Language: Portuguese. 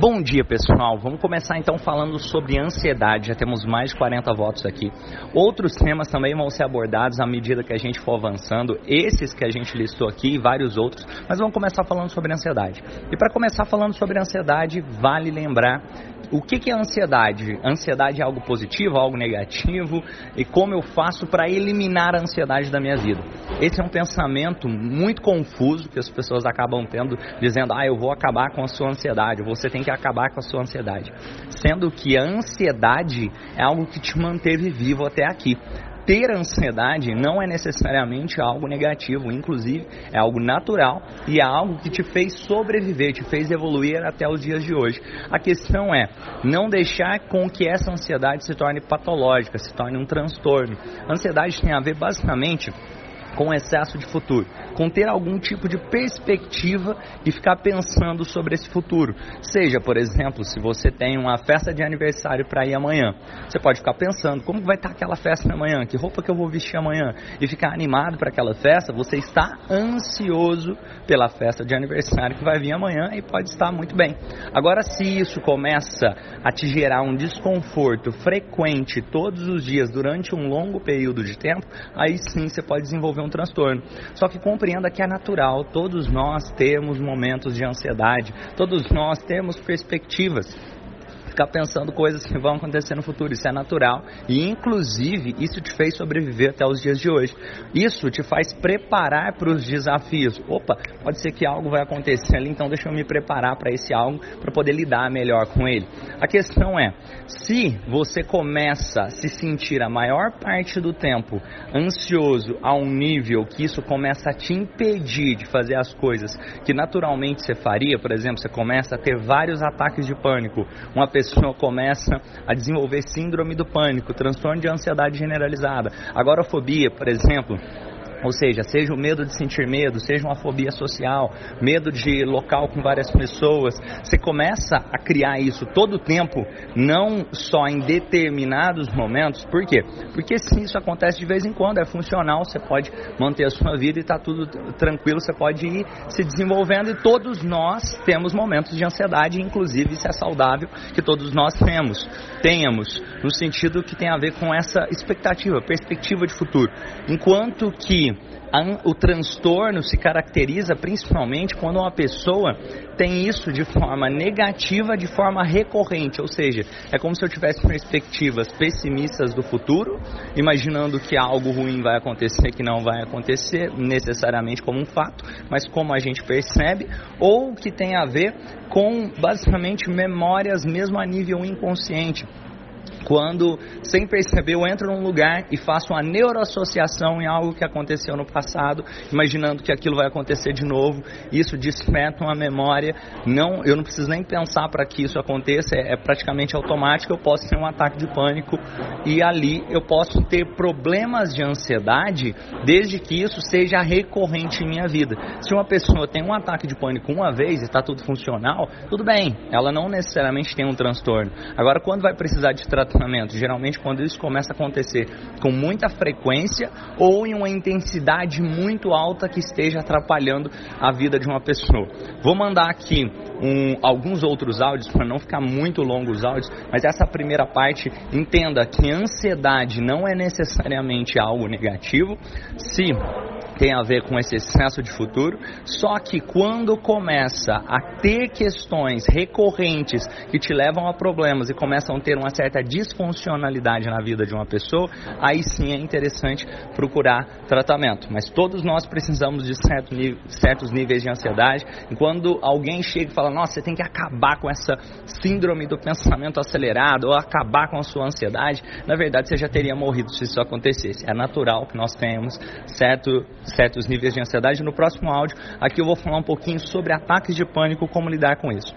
Bom dia, pessoal. Vamos começar então falando sobre ansiedade. Já temos mais de 40 votos aqui. Outros temas também vão ser abordados à medida que a gente for avançando. Esses que a gente listou aqui e vários outros. Mas vamos começar falando sobre ansiedade. E para começar falando sobre ansiedade, vale lembrar o que, que é ansiedade? Ansiedade é algo positivo, algo negativo? E como eu faço para eliminar a ansiedade da minha vida? Esse é um pensamento muito confuso que as pessoas acabam tendo, dizendo: ah, eu vou acabar com a sua ansiedade, você tem que acabar com a sua ansiedade. Sendo que a ansiedade é algo que te manteve vivo até aqui ter ansiedade não é necessariamente algo negativo, inclusive é algo natural e é algo que te fez sobreviver, te fez evoluir até os dias de hoje. A questão é não deixar com que essa ansiedade se torne patológica, se torne um transtorno. A ansiedade tem a ver basicamente com excesso de futuro, com ter algum tipo de perspectiva e ficar pensando sobre esse futuro. Seja, por exemplo, se você tem uma festa de aniversário para ir amanhã, você pode ficar pensando como vai estar aquela festa amanhã, que roupa que eu vou vestir amanhã e ficar animado para aquela festa. Você está ansioso pela festa de aniversário que vai vir amanhã e pode estar muito bem. Agora, se isso começa a te gerar um desconforto frequente todos os dias durante um longo período de tempo, aí sim você pode desenvolver um transtorno. Só que compreenda que é natural, todos nós temos momentos de ansiedade, todos nós temos perspectivas ficar pensando coisas que vão acontecer no futuro. Isso é natural e, inclusive, isso te fez sobreviver até os dias de hoje. Isso te faz preparar para os desafios. Opa, pode ser que algo vai acontecer ali, então deixa eu me preparar para esse algo para poder lidar melhor com ele. A questão é, se você começa a se sentir a maior parte do tempo ansioso a um nível que isso começa a te impedir de fazer as coisas que naturalmente você faria, por exemplo, você começa a ter vários ataques de pânico, uma pessoa pessoa começa a desenvolver síndrome do pânico, transtorno de ansiedade generalizada, agorafobia, por exemplo, ou seja, seja o medo de sentir medo, seja uma fobia social, medo de local com várias pessoas, você começa a criar isso todo o tempo, não só em determinados momentos. Por quê? Porque sim, isso acontece de vez em quando, é funcional, você pode manter a sua vida e está tudo tranquilo, você pode ir se desenvolvendo e todos nós temos momentos de ansiedade, inclusive isso é saudável que todos nós temos, tenhamos, no sentido que tem a ver com essa expectativa, perspectiva de futuro. Enquanto que o transtorno se caracteriza principalmente quando uma pessoa tem isso de forma negativa, de forma recorrente, ou seja, é como se eu tivesse perspectivas pessimistas do futuro, imaginando que algo ruim vai acontecer que não vai acontecer necessariamente como um fato, mas como a gente percebe, ou que tem a ver com basicamente memórias mesmo a nível inconsciente quando, sem perceber, eu entro num lugar e faço uma neuroassociação em algo que aconteceu no passado, imaginando que aquilo vai acontecer de novo, isso desperta uma memória. Não, eu não preciso nem pensar para que isso aconteça, é, é, praticamente automático. Eu posso ter um ataque de pânico e ali eu posso ter problemas de ansiedade, desde que isso seja recorrente em minha vida. Se uma pessoa tem um ataque de pânico uma vez e está tudo funcional, tudo bem, ela não necessariamente tem um transtorno. Agora, quando vai precisar de tratamento Geralmente, quando isso começa a acontecer com muita frequência ou em uma intensidade muito alta que esteja atrapalhando a vida de uma pessoa. Vou mandar aqui um, alguns outros áudios para não ficar muito longo os áudios, mas essa primeira parte entenda que ansiedade não é necessariamente algo negativo. Se tem a ver com esse excesso de futuro, só que quando começa a ter questões recorrentes que te levam a problemas e começam a ter uma certa disfuncionalidade na vida de uma pessoa, aí sim é interessante procurar tratamento. Mas todos nós precisamos de certo, certos níveis de ansiedade. E quando alguém chega e fala, nossa, você tem que acabar com essa síndrome do pensamento acelerado ou acabar com a sua ansiedade, na verdade você já teria morrido se isso acontecesse. É natural que nós tenhamos certo certos níveis de ansiedade. No próximo áudio, aqui eu vou falar um pouquinho sobre ataques de pânico, como lidar com isso.